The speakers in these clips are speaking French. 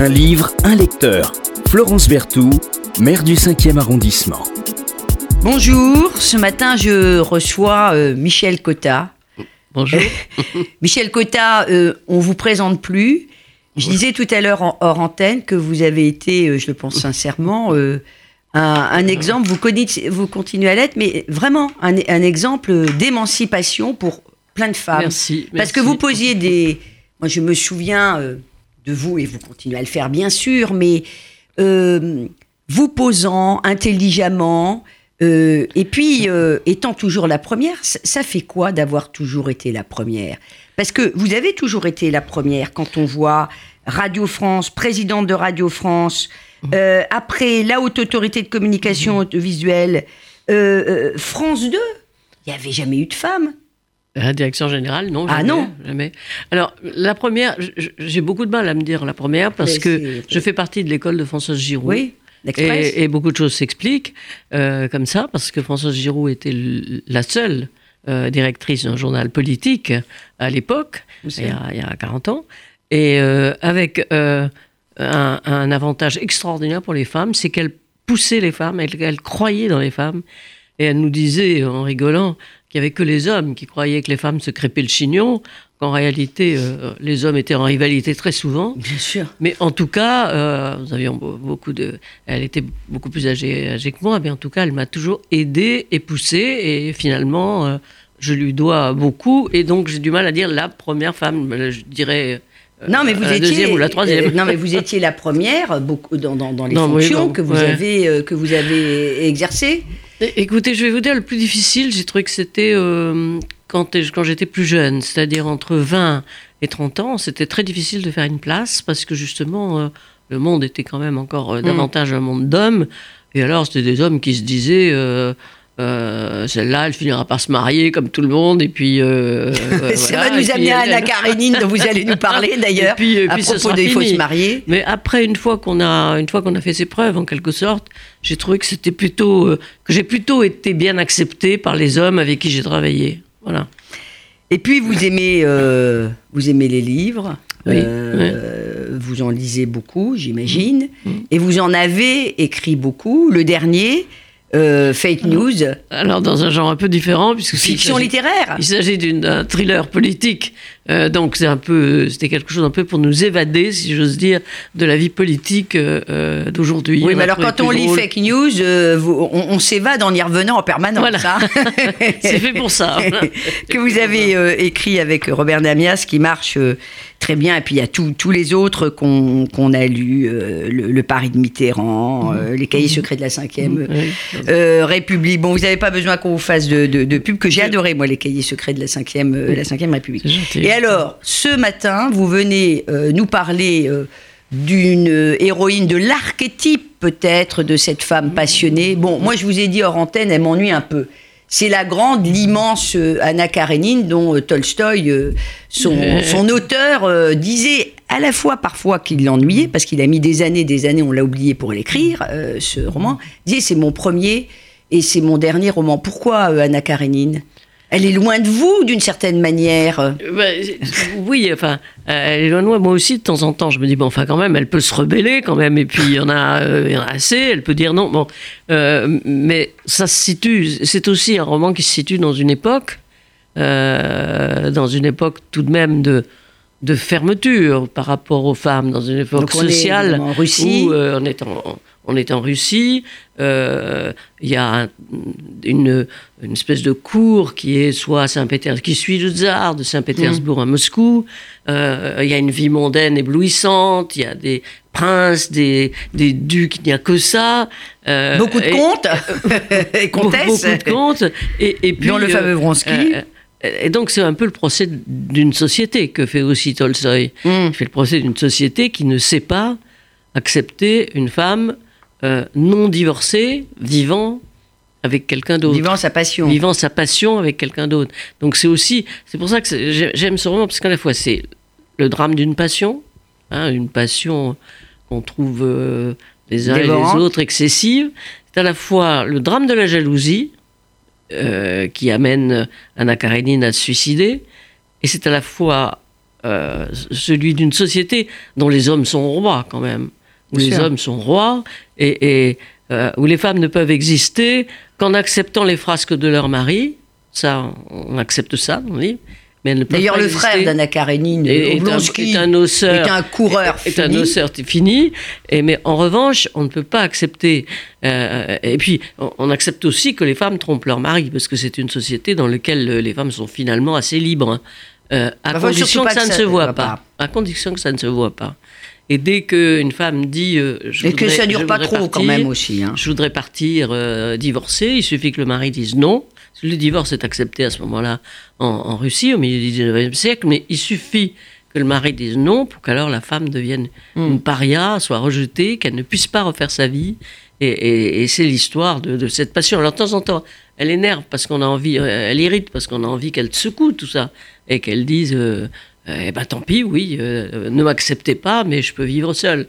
Un livre, un lecteur. Florence Berthoud, maire du 5e arrondissement. Bonjour, ce matin je reçois euh, Michel Cotta. Bonjour. Michel Cotta, euh, on vous présente plus. Je disais tout à l'heure en hors antenne que vous avez été, euh, je le pense sincèrement, euh, un, un exemple, vous, connaissez- vous continuez à l'être, mais vraiment un, un exemple d'émancipation pour plein de femmes. Merci. Parce que vous posiez des. Moi, je me souviens euh, de vous, et vous continuez à le faire, bien sûr, mais euh, vous posant intelligemment, euh, et puis euh, étant toujours la première, ça, ça fait quoi d'avoir toujours été la première? Parce que vous avez toujours été la première quand on voit Radio France, présidente de Radio France, euh, après la Haute Autorité de Communication Audiovisuelle, euh, euh, France 2, il n'y avait jamais eu de femme. La direction générale, non. Ah non. Jamais. Alors, la première, j'ai beaucoup de mal à me dire la première parce Mais que je fais partie de l'école de Françoise Giroud. Oui. Et, et beaucoup de choses s'expliquent euh, comme ça, parce que Françoise Giroud était la seule euh, directrice d'un journal politique à l'époque, il, y a- il y a 40 ans, et euh, avec euh, un, un avantage extraordinaire pour les femmes, c'est qu'elle poussait les femmes, elle, elle croyait dans les femmes, et elle nous disait en rigolant qu'il n'y avait que les hommes qui croyaient que les femmes se crépaient le chignon, qu'en réalité euh, les hommes étaient en rivalité très souvent. Bien sûr. Mais en tout cas, euh, nous avions be- beaucoup de. Elle était beaucoup plus âgée, âgée que moi, mais en tout cas, elle m'a toujours aidée et poussée. Et finalement, euh, je lui dois beaucoup. Et donc, j'ai du mal à dire la première femme, euh, je dirais. euh, Non, mais vous la étiez deuxième ou la troisième. euh, non, mais vous étiez la première beaucoup dans, dans, dans les Non, oui, fonctions bon, que vous ouais. avez euh, que vous avez exercées. Écoutez, je vais vous dire, le plus difficile, j'ai trouvé que c'était euh, quand, quand j'étais plus jeune, c'est-à-dire entre 20 et 30 ans, c'était très difficile de faire une place parce que justement, euh, le monde était quand même encore euh, davantage un monde d'hommes. Et alors, c'était des hommes qui se disaient. Euh, euh, celle-là, elle finira par se marier comme tout le monde, et puis. euh, euh, Ça voilà, va nous amener à Anna Karénine dont vous allez nous parler d'ailleurs. Et puis- à puis propos sera des faut se marier. Mais après, une fois qu'on a, une fois qu'on a fait ses preuves, en quelque sorte, j'ai trouvé que c'était plutôt, euh, que j'ai plutôt été bien accepté par les hommes avec qui j'ai travaillé. Voilà. Et puis vous aimez euh, vous aimez les livres. Oui, Euh, Vous en lisez beaucoup, j'imagine, Mm. et vous en avez écrit beaucoup. Le dernier, euh, Fake News, Alors dans un genre un peu différent, puisque fiction littéraire. Il s'agit d'un thriller politique, Euh, donc c'est un peu, c'était quelque chose un peu pour nous évader, si j'ose dire, de la vie politique euh, euh, d'aujourd'hui. Oui, On mais alors quand on lit drôle. fake news, euh, vous- on, on s'évade en y revenant en permanence. Voilà. hein. c'est fait pour ça. que vous avez euh, écrit avec Robert Namias, qui marche euh, très bien. Et puis il y a tous les autres qu'on a lus, euh, le, le Paris de Mitterrand, euh, les cahiers secrets de la 5e Oui. euh, République. Bon, vous n'avez pas besoin qu'on vous fasse de, de- de pub, que j'ai adoré, moi, les cahiers secrets de la 5e, euh, la 5e République. Et alors, ce matin, vous venez nous parler d'une héroïne, de l'archétype peut-être de cette femme passionnée. Bon, moi je vous ai dit hors antenne, elle m'ennuie un peu. C'est la grande, l'immense euh, Anna Karénine dont euh, Tolstoï, euh, son, auteur, disait à la fois parfois qu'il l'ennuyait, parce qu'il a mis des années, des années, on l'a oublié pour l'écrire, ce roman. Disait c'est mon premier et c'est mon dernier roman. Pourquoi Anna Karénine Elle est loin de vous d'une certaine manière. C'est- oui, enfin, euh, elle est loin de moi. Moi aussi, de temps en temps, je me dis, bon, enfin, quand même, elle peut se rebeller, quand même, et puis il y en a, euh, il y en a assez, elle peut dire non. Bon, Euh, mais ça se situe, c'est aussi un roman qui se situe dans une époque, euh, dans une époque tout de même de, de fermeture par rapport aux femmes, dans une époque sociale en Russie. où on, est en, on est en Russie, euh, il y a un- une, une espèce de cour qui est soit à Saint-Pétersbourg, qui suit le tsar de Saint-Pétersbourg Mm. à Moscou. Euh, il y a une vie mondaine éblouissante, il y a des princes, des, des ducs, il n'y a que ça. Euh, Beaucoup de et- contes et comtesses. beaucoup de contes. Et, et puis, Dont le fameux Vronsky. et donc c'est un peu le procès d'une société que fait aussi Tolstoï. Mm. Il fait le procès d'une société qui ne sait pas accepter une femme euh, non divorcée, vivant avec quelqu'un d'autre. Vivant sa passion. Vivant sa passion avec quelqu'un d'autre. Donc c'est aussi, c'est pour ça que j'aime ce roman, parce qu'à la fois c'est le drame d'une passion, hein, une passion qu'on trouve euh, les uns et les autres excessive. C'est à la fois le drame de la jalousie, euh, qui amène Anna Karénine à se suicider, et c'est à la fois euh, celui d'une société dont les hommes sont rois quand même, où Bien les sûr. hommes sont rois et, et, euh, où les femmes ne peuvent exister qu'en acceptant les frasques de leur mari. Ça, on accepte ça le livre. Mais D'ailleurs, pas le exister. frère d'Anna Karenine, est, est un, Oblonsky, est un osseur. est un coureur est, est un fini. osseur fini. Et, mais en revanche, on ne peut pas accepter. euh, et puis, on, on accepte aussi que les femmes trompent leur mari, parce que c'est une société dans laquelle euh, les femmes sont finalement assez libres, hein, euh, à Bah, condition que pas ça que ne se voit va pas. À condition que ça ne se voit pas. Et dès qu'une femme dit. euh, je Et que voudrais- ça dure pas voudrais trop quand partir, même aussi. hein. je voudrais partir euh, divorcer, il suffit que le mari dise non. Le divorce est accepté à ce moment-là en, en Russie, au milieu du 19e siècle, mais il suffit que le mari dise non pour qu'alors la femme devienne Mm. une paria, soit rejetée, qu'elle ne puisse pas refaire sa vie. Et, et- et c'est l'histoire de, de cette passion. Alors de temps en temps, elle énerve parce qu'on a envie, euh, elle irrite parce qu'on a envie qu'elle secoue tout ça et qu'elle dise euh, eh ben tant pis, oui, euh, ne m'acceptez pas, mais je peux vivre seule.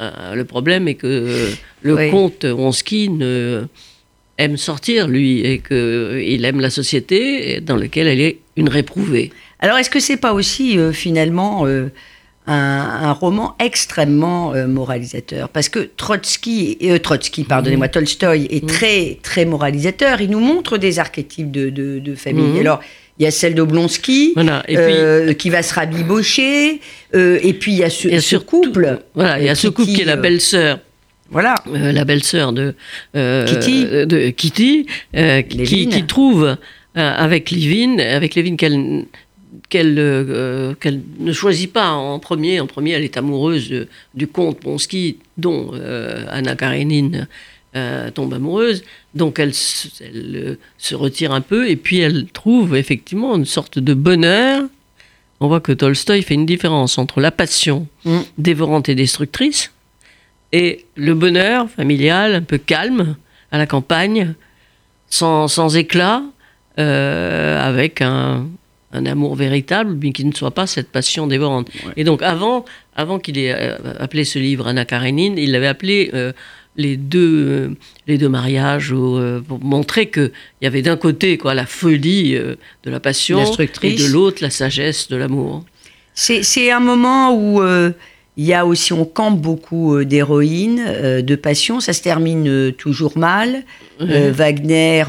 Euh, le problème est que euh, le Oui. comte Wonsky ne- aime sortir, lui, et qu'il aime la société dans laquelle elle est une réprouvée. Alors, est-ce que c'est pas aussi euh, finalement euh, un, un roman extrêmement euh, moralisateur? Parce que Trotsky, euh, Trotsky, pardonnez-moi, Tolstoï est très très moralisateur. Il nous montre des archétypes de, de, de famille. Mhm. Alors, il y a celle d'Oblonsky. Voilà. Euh, qui va se rabibocher, euh, et puis il y a ce, il y a ce surtout- couple. Voilà, il y a euh, ce couple qui est la belle-sœur. Voilà. euh, la belle-sœur de euh, Kitty. euh, de Kitty, qui, trouve avec Lévin, avec Lévin qu'elle qu'elle ne choisit pas en premier. En premier, elle est amoureuse de- du comte Ponsky, dont Anna Karenine euh, tombe amoureuse. Donc elle, euh, se retire un peu et puis elle trouve effectivement une sorte de bonheur. On voit que Tolstoï fait une différence entre la passion Mm. dévorante et destructrice et le bonheur familial un peu calme à la campagne, sans, sans éclat, euh, avec un, un amour véritable, mais qui ne soit pas cette passion dévorante. Et donc avant, avant qu'il ait appelé ce livre Anna Karenine, il l'avait appelé euh, les deux, euh, les deux mariages où, euh, pour montrer qu'il y avait d'un côté quoi, la folie euh, de la passion et Destructrice. de l'autre la sagesse de l'amour. C'est c'est un moment où euh, il y a aussi, on campe beaucoup d'héroïnes, euh, de passion. Ça se termine toujours mal. Euh, Wagner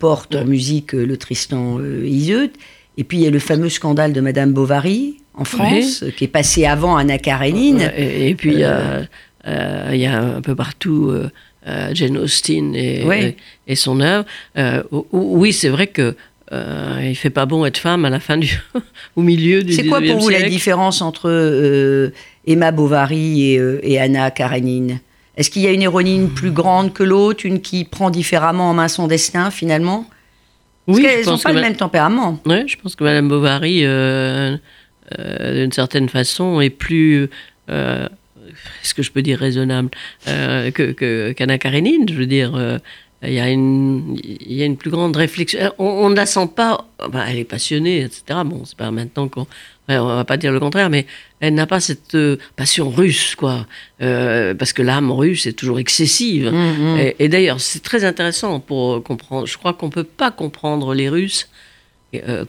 porte en musique le Tristan Iseult. Et puis il y a le fameux scandale de Madame Bovary en France, qui est passé avant Anna Karenine. Ouais, Et, et puis, il y a, il y a un peu partout euh, euh, Jane Austen et, Ouais. et, et son œuvre. Euh, ou- ou- oui, c'est vrai que euh, il fait pas bon être femme à la fin du, au milieu du. C'est quoi pour 19e vous la différence entre euh, Emma Bovary et, euh, et Anna Karenine? Est-ce qu'il y a une héroïne plus grande que l'autre, une qui prend différemment en main son destin finalement? Parce Oui, je qu'elles n'ont pas le même tempérament. Ouais, je pense que Madame Bovary, euh, euh, d'une certaine façon, est plus, euh, est-ce que je peux dire raisonnable, euh, que, que, qu'Anna Karenine. Je veux dire, euh, il y a une, il y a une plus grande réflexion. Euh, On, on ne la sent pas. bah, elle est passionnée, etc. Bon, c'est pas maintenant qu'on, ouais, on va pas dire le contraire, mais elle n'a pas cette passion russe, quoi. Euh, parce que l'âme russe est toujours excessive. Mhm. Et, et d'ailleurs, c'est très intéressant pour comprendre. Je crois qu'on ne peut pas comprendre les Russes,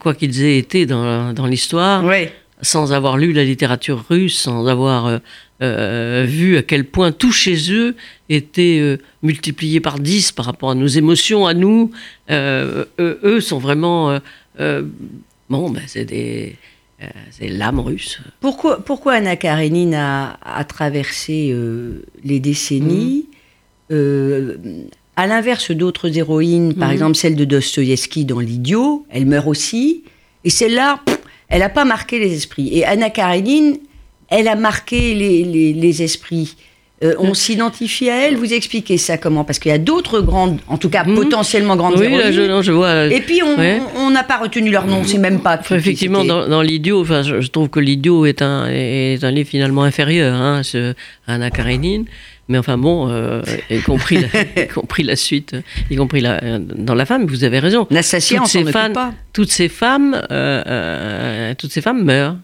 quoi qu'ils aient été dans, dans l'histoire, Ouais. Sans avoir lu la littérature russe, sans avoir euh, euh, vu à quel point tout chez eux était euh, multiplié par 10 par rapport à nos émotions, à nous. Euh, eux, eux sont vraiment. bon, ben, c'est des. c'est l'âme russe. Pourquoi, pourquoi Anna Karenine a, traversé les décennies euh, À l'inverse d'autres héroïnes, par Mhm. exemple celle de Dostoïevski dans L'Idiot, elle meurt aussi. Et celle-là, elle n'a pas marqué les esprits. Et Anna Karenine, elle a marqué les, les- les esprits. Euh, on s'identifie à elle. Vous expliquez ça comment? Parce qu'il y a d'autres grandes, en tout cas Mhm. potentiellement grandes Oui, là, je, non, je vois. Et puis on Ouais. n'a pas retenu leur nom. C'est même pas. Effectivement, dans, dans l'idiot, enfin, je, je trouve que l'idiot est un, est un livre finalement inférieur hein, ce, à Anna Karenine. Mais enfin bon, euh, y, compris la, y compris la suite, y compris la, dans la femme, vous avez raison. Toutes ces fans- pas. Toutes ces femmes, euh, euh, toutes ces femmes meurent.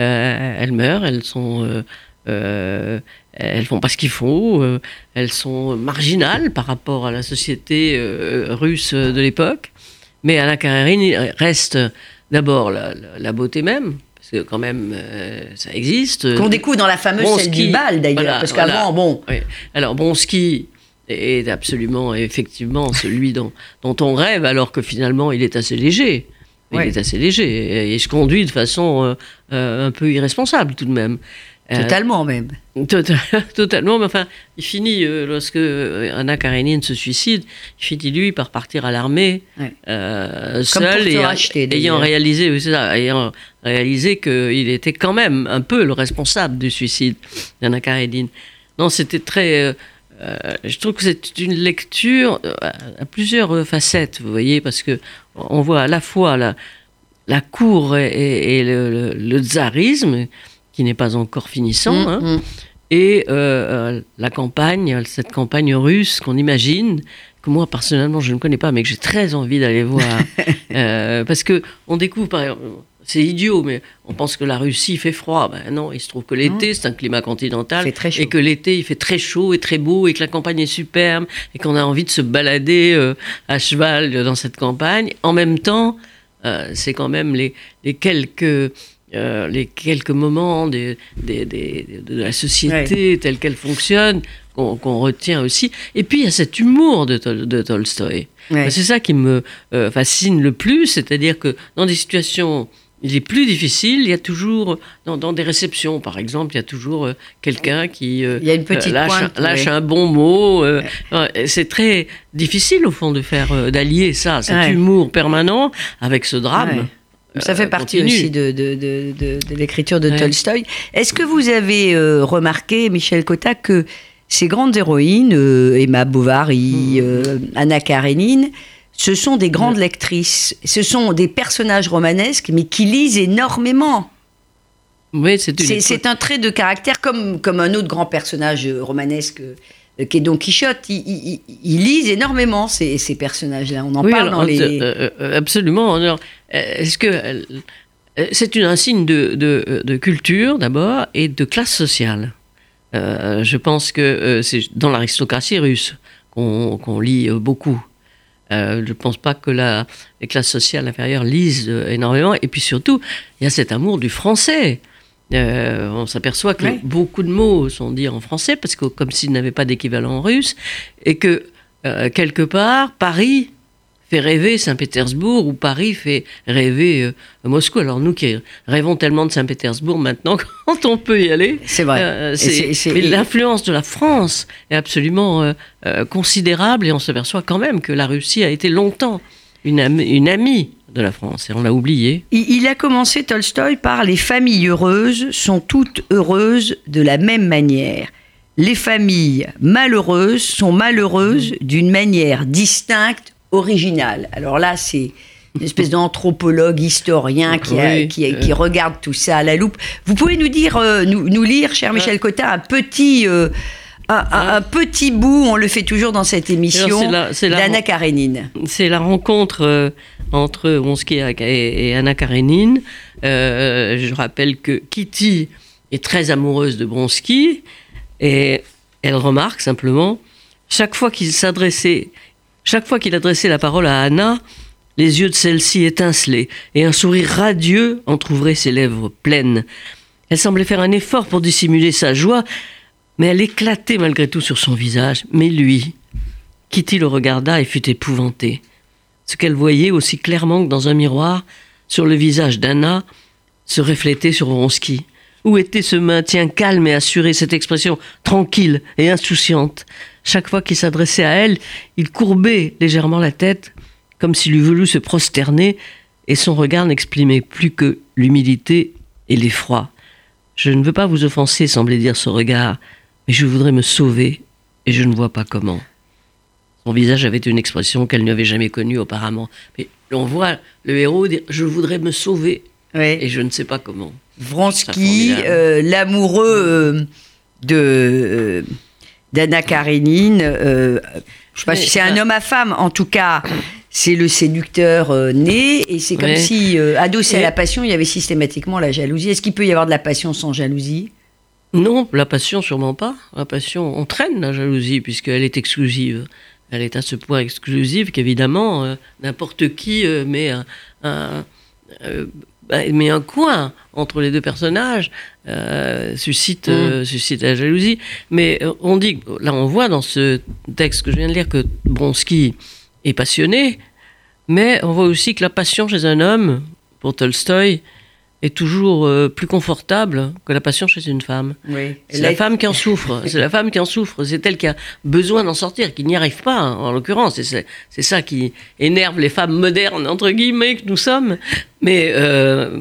Euh, elles meurent, elles sont, euh, euh, elles font pas ce qu'il faut, euh, elles sont marginales par rapport à la société euh, russe de l'époque. Mais Anna Karenine reste d'abord la, beauté même, c'est quand même, euh, ça existe. Qu'on découvre dans la fameuse scène Bronski, du bal d'ailleurs, voilà, parce qu'avant, voilà. bon, Oui. Alors Bronski est absolument, effectivement, celui dont, dont on rêve, alors que finalement, il est assez léger. Il Ouais. est assez léger et il se conduit de façon euh, euh, un peu irresponsable tout de même. Euh, totalement même. Tota- Totalement, mais enfin, il finit, euh, lorsque euh, Anna Karenine se suicide, il finit lui par partir à l'armée, Ouais. euh, seul, et racheter, ayant réalisé, ça, ayant réalisé qu'il était quand même un peu le responsable du suicide d'Anna Karenine. Non, c'était très... euh, je trouve que c'est une lecture à plusieurs facettes, vous voyez, parce que on voit à la fois la, la cour et, et- et le, le- le tsarisme, qui n'est pas encore finissant, Mm, hein, mm. et euh, euh, la campagne, cette campagne russe qu'on imagine, que moi personnellement je ne connais pas, mais que j'ai très envie d'aller voir, Euh, parce que on découvre, par exemple, c'est idiot, mais on pense que la Russie fait froid. Ben non, il se trouve que l'été c'est un climat continental, très chaud. et que l'été il fait très chaud et très beau, et que la campagne est superbe, et qu'on a envie de se balader euh, à cheval dans cette campagne. En même temps, euh, c'est quand même les, les quelques euh, les quelques moments des, des- des- de la société telle qu'elle fonctionne qu'on retient aussi. Et puis il y a cet humour de, Tol- de Tolstoï. Ouais. C'est ça qui me euh, fascine le plus, c'est-à-dire que dans des situations les plus difficiles, il y a toujours, dans, dans des réceptions par exemple, il y a toujours euh, quelqu'un qui Il y a une petite lâche, pointe, lâche ouais. un bon mot. c'est très difficile au fond de faire, d'allier ça, cet humour permanent avec ce drame. Ouais. Ça fait euh, partie aussi de, de, de, l'écriture de Ouais. Tolstoï. Est-ce que vous avez euh, remarqué, Michel Cotta, que ces grandes héroïnes, euh, Emma Bovary, Hmm. euh, Anna Karenine, ce sont des grandes lectrices? Ce sont des personnages romanesques, mais qui lisent énormément. Oui, c'est une un trait de caractère comme, comme un autre grand personnage euh, romanesque euh, qui est Don Quichotte. Ils, ils- ils- lisent énormément, ces, ces personnages-là. On en Oui, parle alors, dans les... euh, euh, absolument. Alors, euh, Est-ce que euh, euh, c'est une- un signe de, de- de culture d'abord et de classe sociale Euh, Je pense que euh, c'est dans l'aristocratie russe qu'on lit euh, beaucoup. Euh, je ne pense pas que la, les classes sociales inférieures lisent euh, énormément. Et puis surtout, il y a cet amour du français. Euh, on s'aperçoit que Ouais. beaucoup de mots sont dits en français, parce que comme s'ils n'avaient pas d'équivalent en russe, et que euh, quelque part, Paris fait rêver Saint-Pétersbourg ou Paris fait rêver euh, Moscou. Alors nous qui rêvons tellement de Saint-Pétersbourg maintenant, quand on peut y aller, C'est vrai. euh, c'est- l'influence de la France est absolument euh, considérable et on s'aperçoit quand même que la Russie a été longtemps une amie de la France et on l'a oublié. Il a commencé Tolstoï par Les familles heureuses sont toutes heureuses de la même manière. Les familles malheureuses sont malheureuses d'une manière distincte, originale. Alors là, c'est une espèce d'anthropologue, historien qui, a- Oui, qui, a- euh. qui regarde tout ça à la loupe. Vous pouvez nous dire, euh, nous, nous lire, cher Michel Cotta, un petit, euh, un, petit bout, on le fait toujours dans cette émission, d'Anna Karenine. C'est la rencontre euh, entre Wonsky et, Anna Karenine. Euh, je rappelle que Kitty est très amoureuse de Bronsky et elle remarque simplement chaque fois qu'il s'adressait, chaque fois qu'il adressait la parole à Anna, les yeux de celle-ci étincelaient et un sourire radieux entr'ouvrait ses lèvres pleines. Elle semblait faire un effort pour dissimuler sa joie, mais elle éclatait malgré tout sur son visage. Mais lui, Kitty le regarda et fut épouvantée. Qu'elle voyait aussi clairement que dans un miroir, sur le visage d'Anna, se reflétait sur Vronsky. Où était ce maintien calme et assuré, cette expression tranquille et insouciante? Chaque fois qu'il s'adressait à elle, il courbait légèrement la tête, comme s'il eût voulu se prosterner, et son regard n'exprimait plus que l'humilité et l'effroi. Je ne veux pas vous offenser, semblait dire ce regard, mais je voudrais me sauver, et je ne vois pas comment. Son visage avait une expression qu'elle n'avait jamais connue auparavant. Mais on voit le héros dire Je voudrais me sauver, Ouais. et je ne sais pas comment. Vronsky, euh, l'amoureux euh, de euh, d'Anna Karenine. euh, je sais pas si c'est un homme à femme, en tout cas, c'est le séducteur né, et c'est comme Ouais. si, adossé à Et- la passion, il y avait systématiquement la jalousie. Est-ce qu'il peut y avoir de la passion sans jalousie? Non, la passion, sûrement pas. La passion entraîne la jalousie, puisqu'elle est exclusive. Elle est à ce point exclusive qu'évidemment, euh, n'importe qui euh, met un, un- euh, met un coin entre les deux personnages, euh, suscite, suscite la jalousie. Mais on dit, là on voit dans ce texte que je viens de lire que Bronsky est passionné, mais on voit aussi que la passion chez un homme, pour Tolstoï, est toujours euh, plus confortable que la passion chez une femme. Oui. C'est la femme qui en souffre. C'est la femme qui en souffre. C'est elle qui a besoin d'en sortir, qui n'y arrive pas, hein, en l'occurrence. C'est c'est ça qui énerve les femmes modernes, entre guillemets, que nous sommes. Mais euh,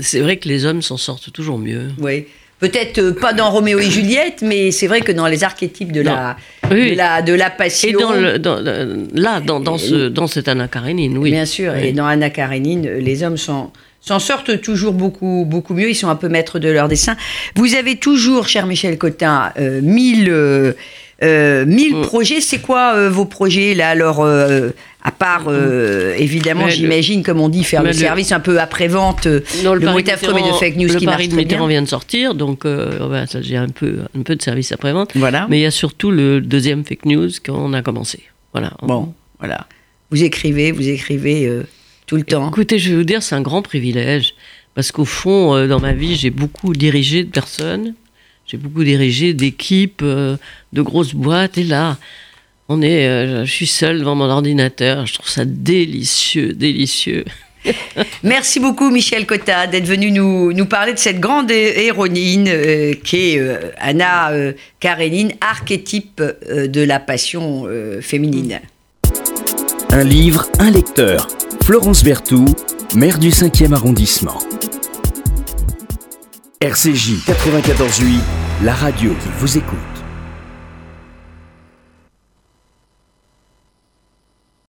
c'est vrai que les hommes s'en sortent toujours mieux. Oui. Peut-être euh, pas dans Roméo et Juliette, mais c'est vrai que dans les archétypes de, la, Oui. de, la, de la passion. Et dans le, dans le- là, dans, dans, ce, dans cette Anna Karenine, oui. Bien sûr, Oui. et dans Anna Karenine, les hommes s'en s'en sortent toujours beaucoup, beaucoup mieux. Ils sont un peu maîtres de leur dessin. Vous avez toujours, cher Michel Cotin, euh, mille, euh, euh, mille projets. C'est quoi vos projets là Alors, à part euh, évidemment, le- j'imagine, comme on dit, faire le, le- service un peu après-vente, euh, Non, le mot affreux, mais de fake news le qui marche de Mitterrand bien. vient de sortir, donc euh, ça, j'ai un peu, un peu de service après-vente. Voilà. Mais il y a surtout le deuxième fake news qu'on a commencé. Voilà. Bon, voilà. Vous écrivez, vous écrivez tout le temps. Écoutez, je vais vous dire, c'est un grand privilège. Parce qu'au fond, euh, dans ma vie, j'ai beaucoup dirigé de personnes. J'ai beaucoup dirigé d'équipes, euh, de grosses boîtes. Et là, on est, euh, je suis seule devant mon ordinateur. Je trouve ça délicieux, délicieux. Merci beaucoup, Michel Cotta, d'être venu nous, nous parler de cette grande hé- héroïne euh, qui est euh, Anna euh, Karénine, archétype euh, de la passion euh, féminine. Un livre, un lecteur. Florence Berthoud, maire du 5e arrondissement. RCJ 94.8, la radio qui vous écoute.